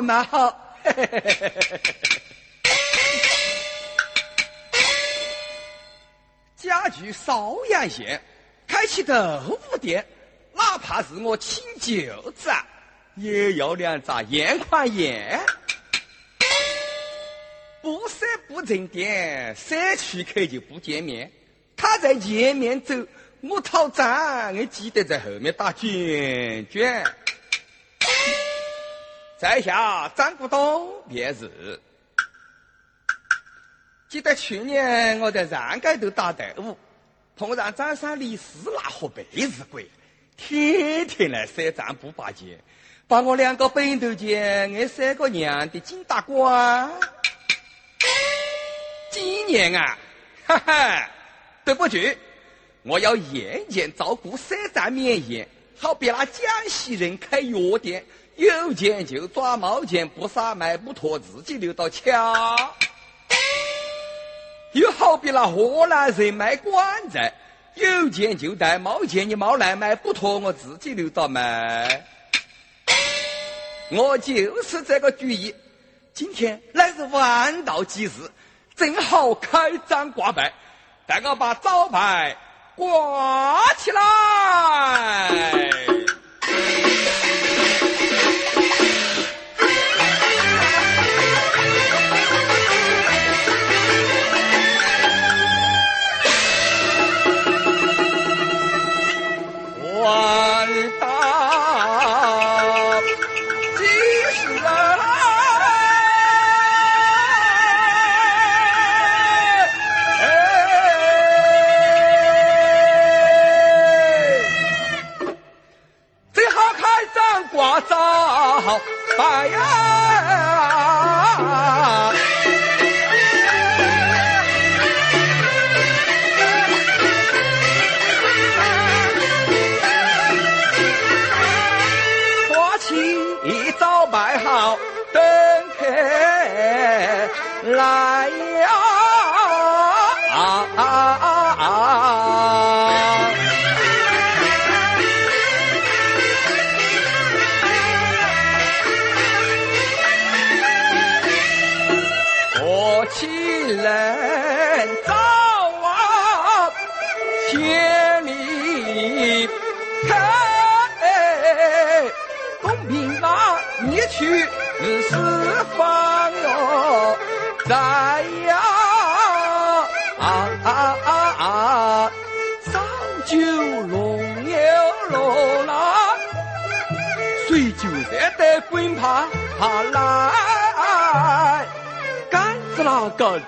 蛮好嘿嘿。家居邵阳县开起豆腐店，哪怕是我亲舅子，也要两扎烟款烟。不舍不成店，舍去客就不见面。他在前面走，我讨账，我记得在后面打卷卷。在下张国东，便是。记得去年我在让街头打队伍，碰上张三李四那伙背日鬼，天天来赊账不拔钱，把我两个本头钱给赊个娘的紧打光。今年啊，哈哈，对不起，我要严严照顾赊账免严，好比那江西人开药店，有钱就抓毛钱，不撒卖不脱，自己留到桥。又好比那河南人卖棺材，有钱就带毛钱，你毛来卖不脱，我自己留到卖。我就是这个主意。今天乃是万道吉日。正好开张挂牌，带我把招牌挂起来。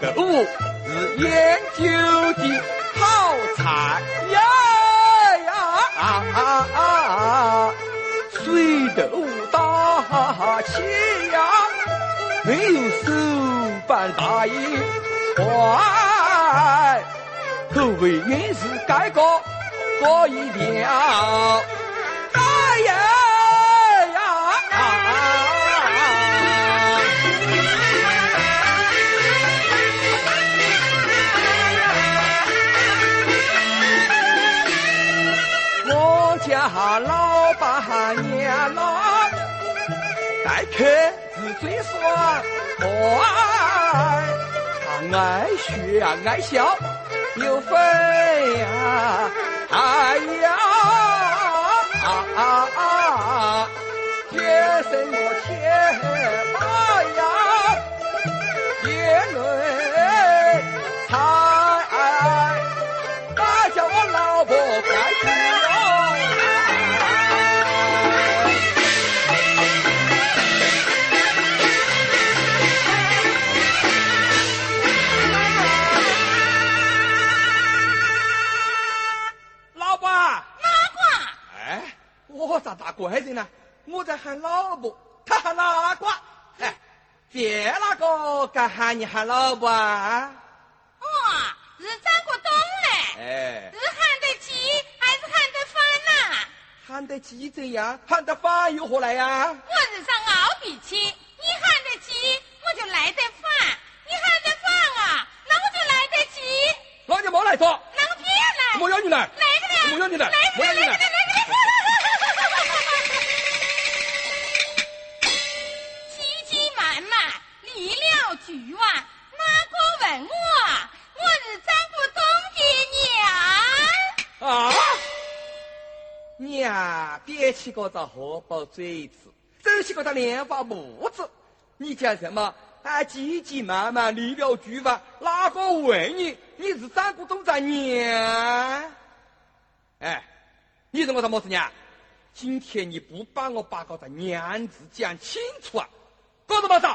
那个豆腐是研究的好菜呀呀！水豆腐大气呀，没有手板大一块，口味硬是盖个过一条。他老爸娘啦，待客是最爽，爱他爱学爱笑有分呀，哎呀啊啊啊！天生我天大怪人呢？我在喊老婆，他喊哪个？哎，别那个敢喊你喊老婆啊？哦，是张国栋嘞。哎，是喊得急还是喊得烦呐？喊得急怎样？喊得烦又何来呀？我是上熬脾气，你喊得急我就来得烦，你喊得烦啊，那我就来得急。那就没来着。那我偏来。我要你来。来个来。我要你来。来。了句啊，哪个问我？我是张国东的娘。啊！娘，别起个这荷包嘴子，走起个这莲花步子，你讲什么？啊，急急忙忙离了局吧，哪个问你？你是张国东咱娘？哎，你认我是么子娘？今天你不帮我把个这娘字讲清楚啊，搞什么子？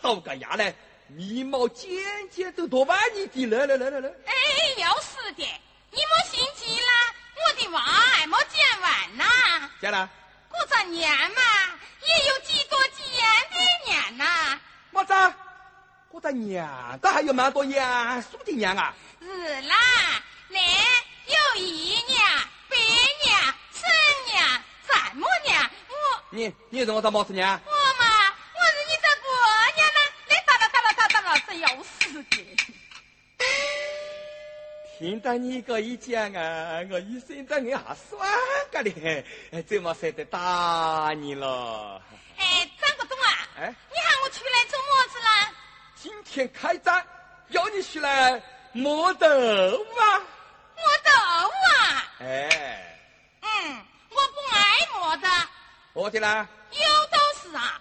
我倒个牙来，眉毛尖尖都多把你的，来来来来来。哎，要是的，你莫心急啦，我的娃还没剪完呢。讲了。过这年嘛，也有几多几样的年呐。么子？过这年，这还有蛮多样数的年啊。是啦，那有姨娘、伯娘、婶娘、丈母娘。我你你认我当么子娘？我听到你这一讲啊，我一心在硬下酸个嘞，怎么舍得打你了？哎，张国东啊，哎，你喊我出来做么子啦？今天开张，要你出来磨豆啊！磨豆啊！哎，嗯，我不爱磨的。我的啦？有都是啊，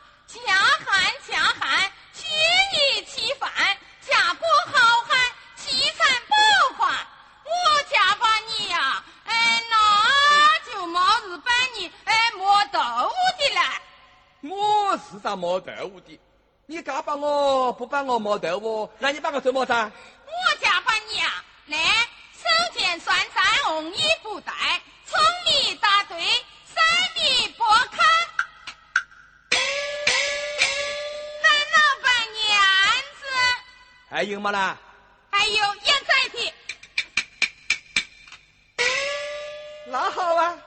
我是咋磨豆腐的？你敢帮我不帮我磨豆腐，那你帮我做么子？我家把你呀，来手见酸菜红衣不带，葱米大对，三米不看。咱老板娘子。还有么啦？还有烟仔的。那好啊，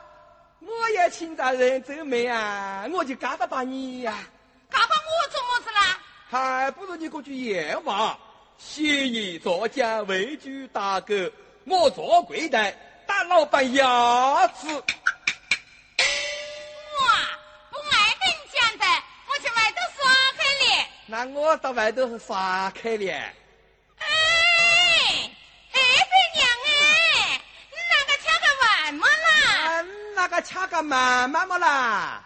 我也请咱人走妹啊，我就嘎巴把你呀、嘎巴我做么子啦？还不如你过去验话，协议作假，畏惧打狗，我坐柜台打老板牙齿。我啊不爱跟你讲的，我去外头耍去了。那我到外头耍去了。嗯，那个掐个慢慢么啦？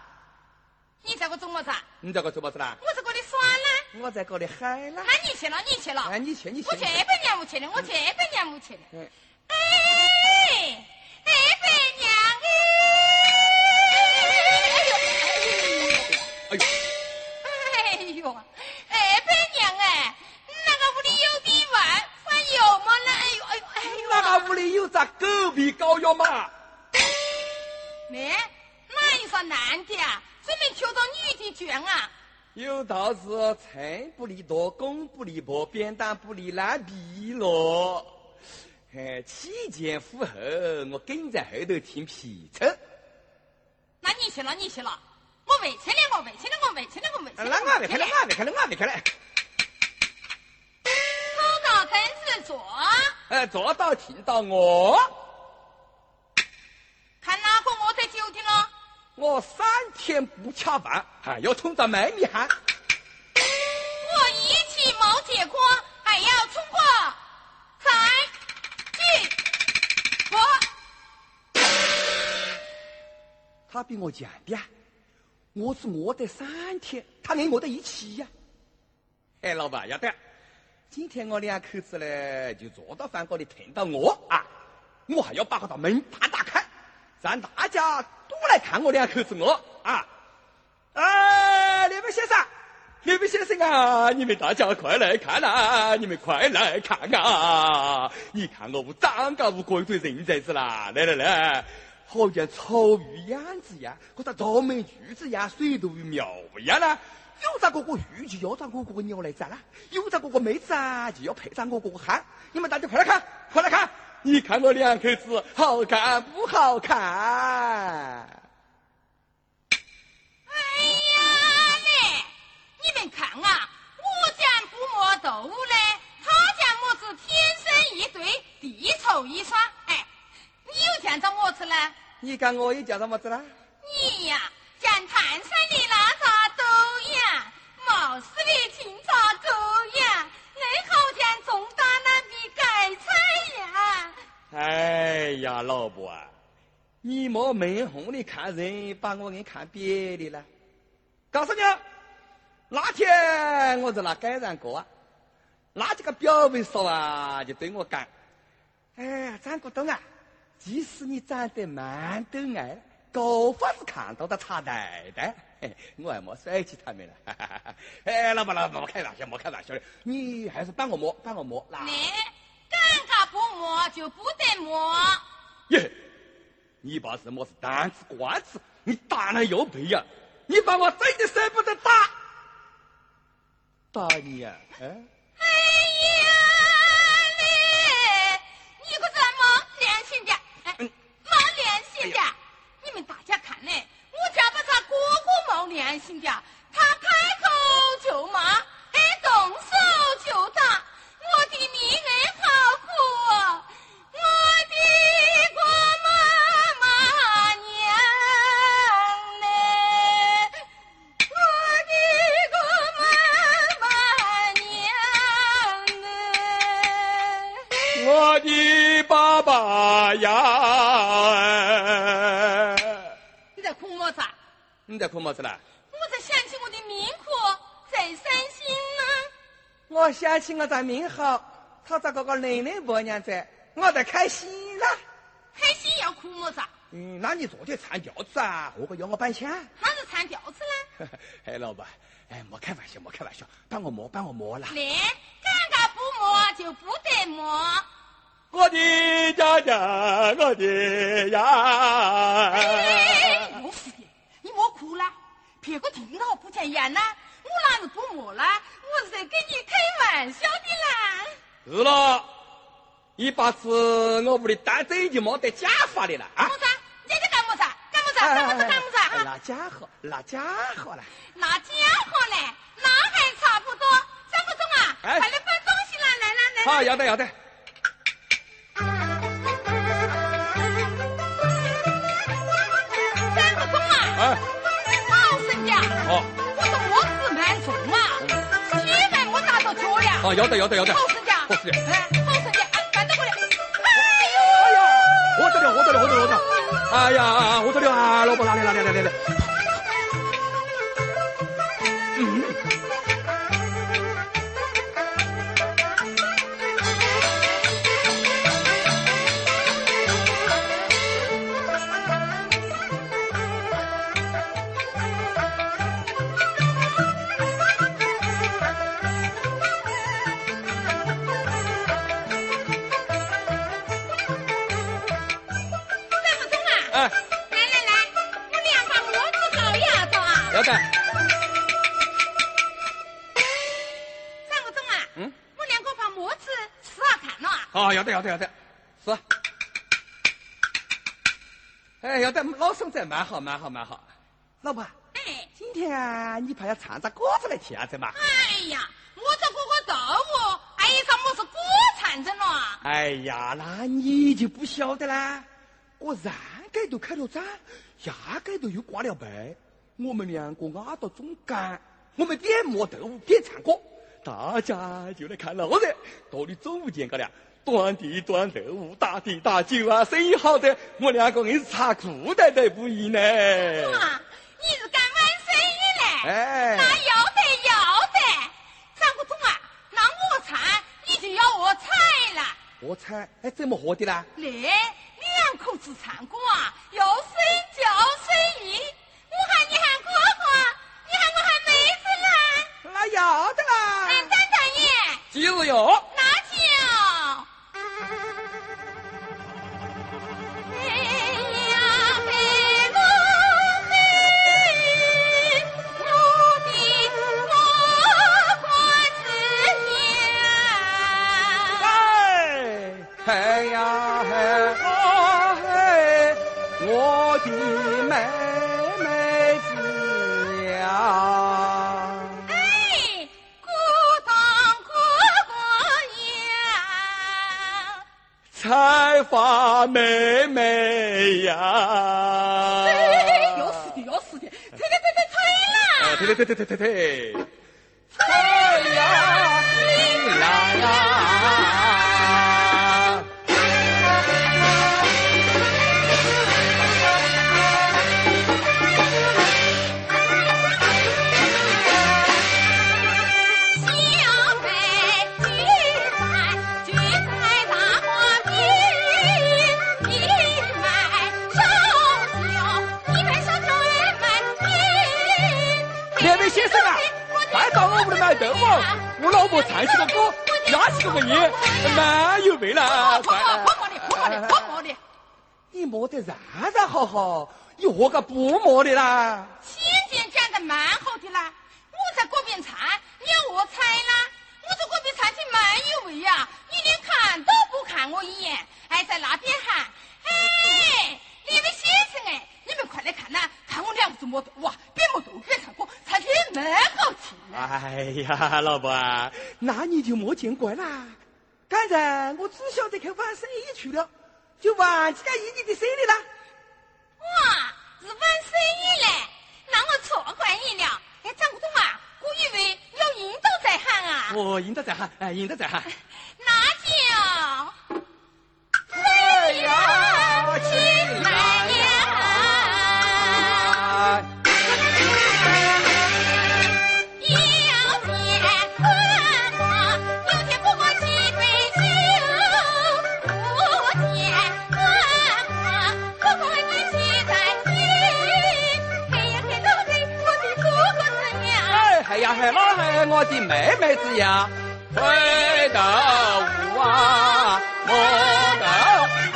你在我做么子啊？你在我做么子啦？我在这里耍啦。我在这里嗨啦。那你去了，你去了。哎，你去，你去。我去伯娘屋去了，我去伯娘屋去了。嗯哎，哎，伯娘哎呦，哎，哎呦，哎，伯娘哎，那个屋里有点饭，饭有么呢？哎呦，哎呦，哎呦，那个屋里有咋狗皮膏药嘛？男的啊？专门挑到女的卷啊？有道是财不离多，功不离薄，扁担不离烂皮咯。哎，起前赴后，我跟在后头听皮臭。那你去了，你去了，我回去了，我回去了，我回去了，我回去了。那我回去了，我回去了，我回去了。走到凳子坐，哎，坐到听到我，看哪个我在酒店了？我三天不吃饭，还要冲着门里喊。我一起没结果，还要冲过再举我。他比我强的，我是饿得三天，他连饿得一起呀、哎，老板，要得，今天我两口子呢，就坐到饭锅里听到我啊，我还要把个大门打打开，让大家都来看我两口子我啊！哎，那位先生，那位先生啊，你们大家快来看啊！你们快来看啊！你看我屋长个屋过一堆人才子啦！来来来，好像草鱼样子呀，或者招门锯子呀，水头鱼苗一样啦。有咋个个鱼就要咋个个鸟来宰啦，有咋个个妹子啊就要配上我个个汉。你们大家快来看，快来看！你看我两口子好看不好看？哎呀嘞！你们看啊，我讲不磨豆腐嘞，他讲么子天生一对，地凑一双。哎，你又见着么子呢？你讲我又叫什么子啦？你呀，像泰山的那啥都一样，毛四月清哎呀，老婆啊，你莫闷红的看人，把我给看别的了。告诉你，那天我在那街上过啊，那几个表妹说啊，就对我讲：“哎，张国栋啊，即使你长得蛮都爱，高发是看到的差太太。”我还没甩起他们了。哎，老婆老婆，莫开玩笑，莫开玩笑的，你还是帮我摸，帮我摸。来尴尬不摸就不得摸。耶，你把什么是单子官子？你打了又背呀？你把我真的舍不得打，打你呀！哎呀嘞，你可这么良心的，哎，没良心的！你们大家看嘞，我家把他哥哥没良心的，他开口就骂，你在哭么子啦？我在想起我的命苦，在伤心呢。我想起我在命好，他咋个个奶奶婆娘在，我在开心啦。开心要哭么子？嗯，那你昨天唱调子啊？何个要我搬腔？哪是唱调子呢？哎，老板，哎，莫开玩笑，莫开玩笑，帮我摸，帮我摸啦。来，尴尬不摸就不得摸。我的家家，我的呀！了，别个听到不讲言呢。我哪是不摸了，我是在跟你开玩笑的啦。是了，你把子我屋里单子已经没得家法的了啊！么子？你在干么子？干么子？干么子？干么子？啊！拿家伙，拿家伙了。拿家伙嘞？那还差不多。张国忠啊，快来搬东西啦！来来来。好，要得要得。哦，我说我是蛮重啊，千万莫打到脚呀。啊，要得要得要得。好生的，好生的，哎，好生的，搬得过来。哎呦，哎呀，我得了，我得了，我得了，我得了。哎呀，我得了啊，老婆，来来来来来来。要得要得要得，是。哎，要得，老生在，蛮好蛮好蛮好。老婆，哎，今天你怕要唱着歌子来听下子嘛？哎呀，我这哥哥豆腐，哎呀，怎么是歌唱着了？哎呀，那你就不晓得啦。我上街都开了张，下街都又挂了牌，我们两个压到中间，我们点磨豆腐，点唱歌，大家就来看老人。到你中午见个了。端地端豆腐，打地打酒啊，生意好的，我两个硬是擦裤袋都不易呢。哇，你是干完生意嘞？哎，那要得要得。张国忠啊，那我菜你就要我猜了。我猜？哎，怎么喝的啦？来，两口子唱歌啊，要随叫随意。我喊你喊哥哥，你喊我喊妹子啦。那要得啦。哎，张大爷。今日哟。发妹妹呀！要死的要死的，退退退退退啦！退退退退退退退！我老婆唱起个歌，拉起个音，蛮有味了。婆婆婆的，婆婆的，婆婆的。你摸得然然好好，你何个不摸的啦？先前讲的蛮好的啦，我在锅边唱，你要我猜啦？我在锅边唱起蛮有味呀，你连看都不看我一眼，还在那边喊，哎，你们先生哎，你们快来看呐，看我两个是摸头哇，边摸头边唱歌，唱起蛮好听。哎呀，老婆啊，那你就莫见怪啦。刚才我只晓得去玩生意去了，就忘记干你的生意了。哇，是玩生意嘞，那我错怪你了。哎，张国栋啊，我以为要引导在喊啊。我引导在喊，哎，引导在喊。那就，哎呀，起呀，回头无啊，莫得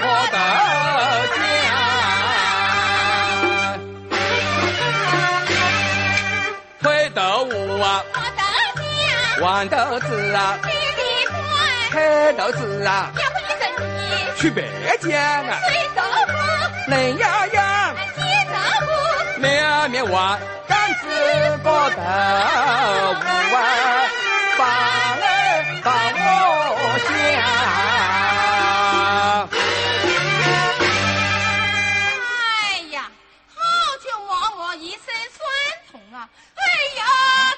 莫得讲，回头无啊，我的家，豌豆子啊，弟弟乖，黑豆子啊，要不你生意，去北疆啊，水豆腐，冷洋洋，鸡豆腐。面面碗，杆子过豆腐啊，放来放我香。哎呀，好久摸摸一身酸痛啊！哎呀，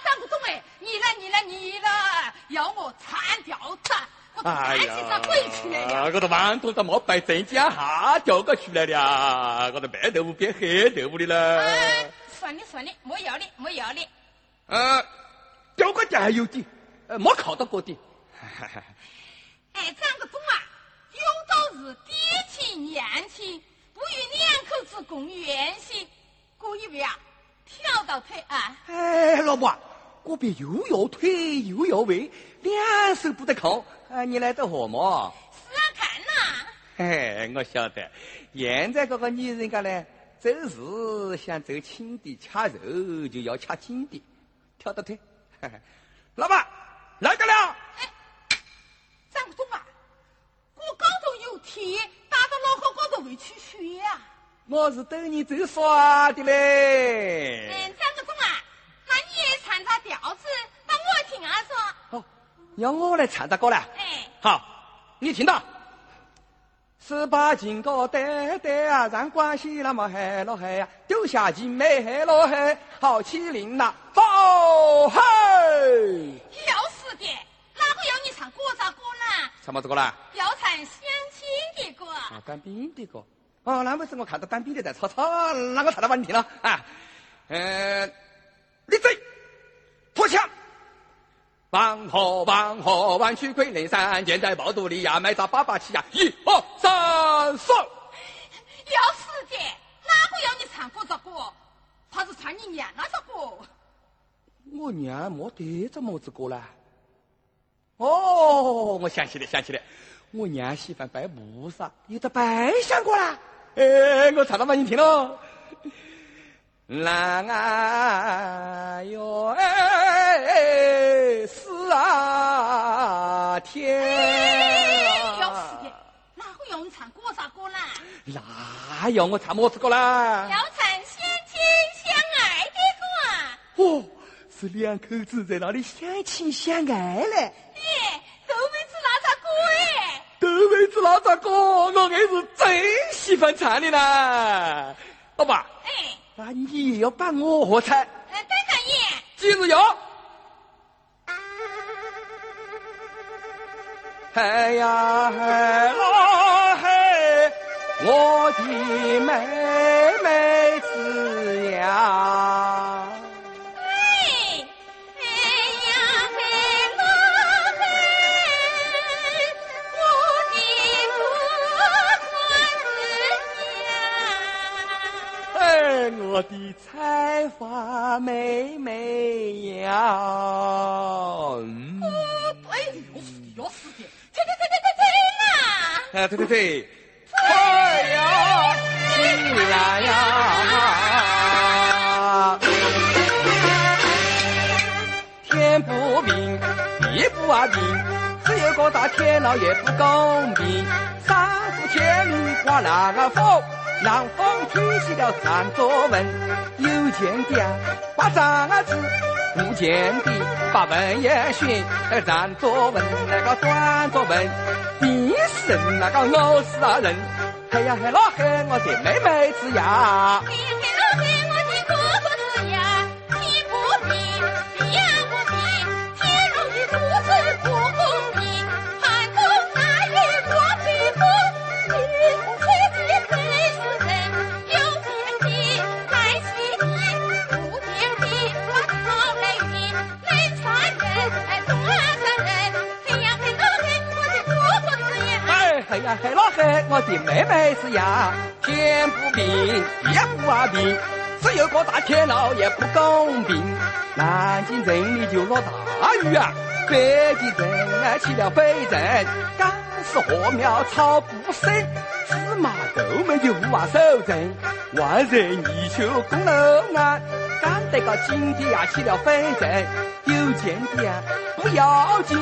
张国栋哎，你来你来你来，要我铲掉子，我哎赶紧上回去来了。我都忙头上没白正江下掉过去来了，我都白豆腐变黑豆腐的了。哎，算了算了，没要你没要你。呃，掉个点还有点，呃，没靠到过点。哎，张国栋啊，有道是爹亲娘亲，不与两口子共圆心。我以为啊，跳到腿啊。哎，老婆，我别又要腿又要胃，两手不得空。啊，你来得何么？试啊看呐、嘿，我晓得，现在这个女人家呢，做事想做轻的掐肉，就要掐紧的，跳到腿。老板，来个了。张国栋啊，我高头有铁，打到脑壳高头会出血啊！我是逗你走耍的嘞。嗯，张国栋啊，那你也唱着调子，那我听啊说。哦，要我来唱这歌了。哎，好，你听到。十八金哥对对啊，让关系那么嗨了嗨呀，丢下金妹嗨了嗨，好欺凌呐，走嘿！要死的，哪个要你唱国杂歌呢？唱么子歌啦？要唱相亲的歌。啊，当兵的歌。哦，那为什么看到当兵的在吵吵？那我唱到问题了啊。呃、立正，脱枪。王河王河弯曲归内山，建在爆肚里呀，埋在八八七呀，一二三四。要死的，哪个要你唱过这歌？他是唱你娘那首歌。我娘没得这么子歌啦。哦，我想起来，想起来，我娘喜欢拜菩萨，有的拜香过啦。哎，我唱到把你听了。郎啊哟哎，是啊天哎，要死的啊，，哪个用你唱歌啥歌啦？那要我唱么子歌啦？要唱相亲相爱的歌啊！哦，是两口子在那里相亲相爱嘞。哎，豆妹子那咋歌哎？豆妹子那咋歌，我硬是最喜欢唱的啦。老爸，哎，那你也要帮我喝彩，呃，等看眼。记住哟。嘿呀嗨啦嘿，我的妹妹啊！哎，退退退，快呀，起来呀！天不明，地不啊明，只有个大天老爷不公平。三伏天里刮那个风。南风吹起了站作文，有见地把张子，不见的把文也选。那个站作文，那个短作文，第是那个老实人。嘿呀嘿，老嘿，我的妹妹子呀。嘿老嘿，我的妹妹是呀，天不平，地不啊平，只有个大天老爷不公平。南京城里就落大雨啊，北京城啊起了飞尘，干是禾苗草不生，芝麻豆们就无法收成。万人泥鳅公路岸，干得个井底呀起了飞尘，有见地啊不要紧，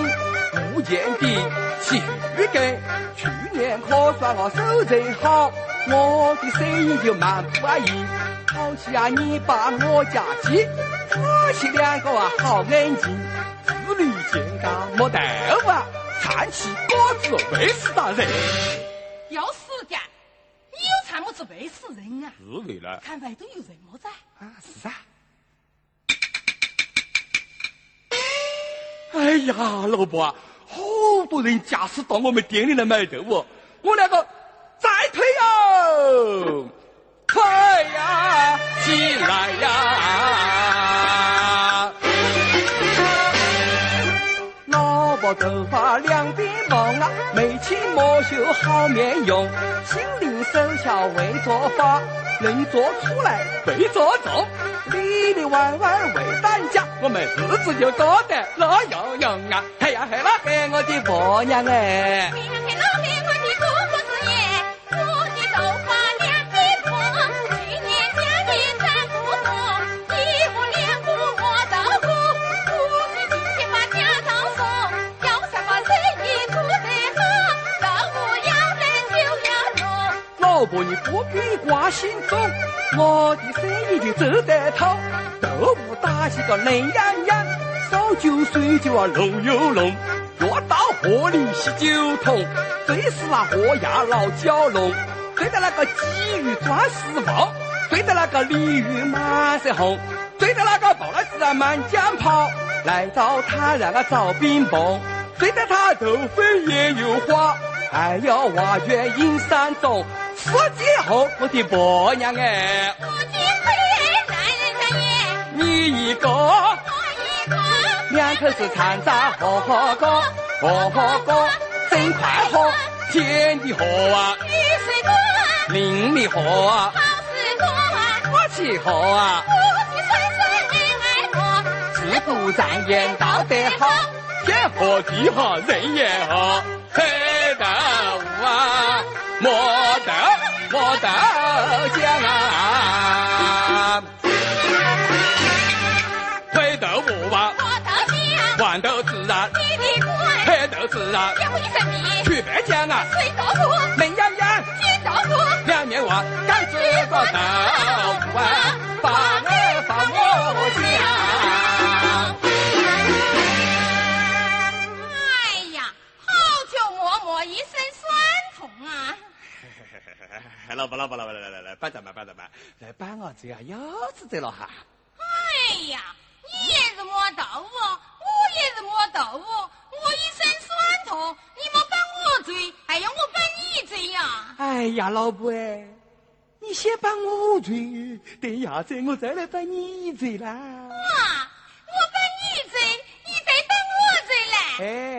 无见地起雨根。去年可算我收成好，我的生意就蛮不安逸。好起啊，你把我家鸡，夫妻两个啊好安静，子女健康没得啊，唱起歌子为死大人。要死的，你又唱么子为死人啊？是为了看外头有人么子？啊，是啊。哎呀，老婆。好多人驾驶到我们店里来买豆腐，我两个再退哟，推呀，起来呀！我头发两边蓬啊，眉清目秀好面容，心灵手巧会做法，能做出来会做重，里里外外为担家，我们日子就过得乐洋洋啊！嘿呀嘿啦嘿，我的婆娘哎！老婆，你不必挂心中，我的生意就走得通。豆腐打起个嫩洋洋，烧酒水就啊浓又浓。越到河里洗酒桶，最是那河牙老蛟龙。追得那个鲫鱼钻石缝，追得那个鲤鱼满身红，追得那个抱了子啊满江跑。来找他那个找冰棒，追得他头飞也有花，还要挖掘阴山中。四季后，我的婆娘哎，夫妻会男人家也，你一个，我一个，两口子唱着喝喝歌，喝喝歌，真快活，天地和啊，雨水多，淋漓和啊，好事多啊，我气和啊，夫妻顺顺恩爱多，自不长眼道德好，天和地和人也好，黑豆啊。磨豆磨豆浆啊，黑豆腐啊，磨豆浆，豌豆子啊，地地瓜，黑豆子啊，要一生米，去白浆啊，水豆腐，嫩洋洋，金豆腐，两面娃，干这个豆老婆，老婆，老婆，来来来来，搬着搬，搬着搬，来搬我这样腰子得了哈。哎呀，你也是磨豆腐，我也是磨豆腐，我一身酸痛，你莫搬我追，还要我搬你追呀？哎呀，老婆哎，你先搬我追，等下子我再来搬你嘴啦。啊，我搬你追，你再搬我追来。哎，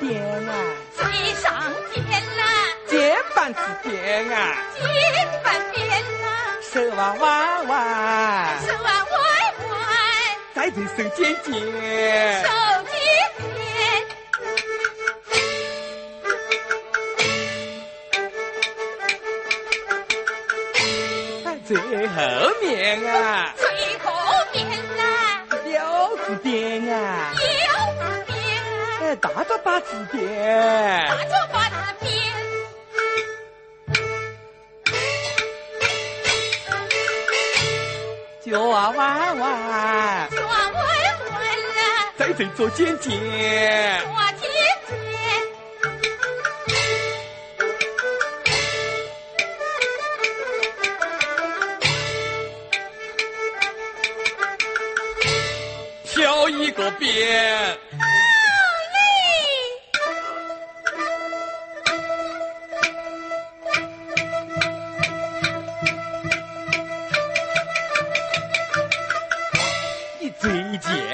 点啊，最上天啦，肩膀子边啊，肩膀边啦，手啊弯弯，手啊弯弯，再对手尖尖，手尖尖，最后面啊，最后面啦，腰子边啊，大着八字点大，着八字边，脚啊弯弯，弯弯啦，在这做尖尖，做尖尖，挑一个边。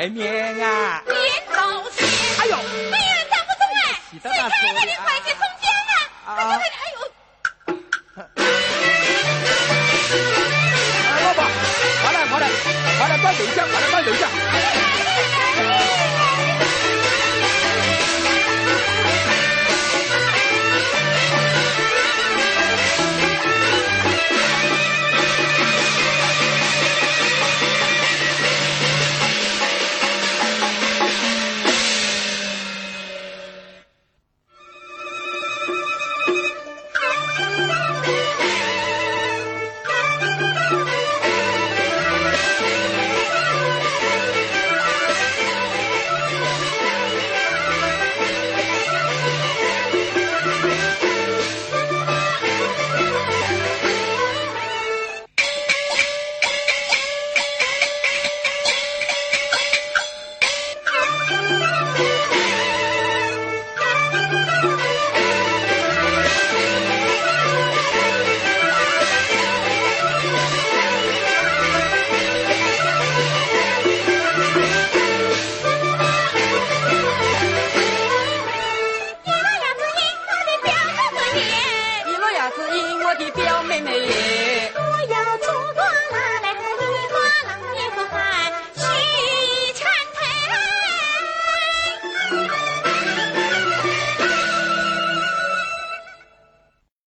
面啊！连道歉。哎呦，哎呀，咋不中哎，气谁看得大手你还得快去从简啊？啊快快快！哎呦，啊老婆，快来快来，快来搬豆浆，快来搬豆浆。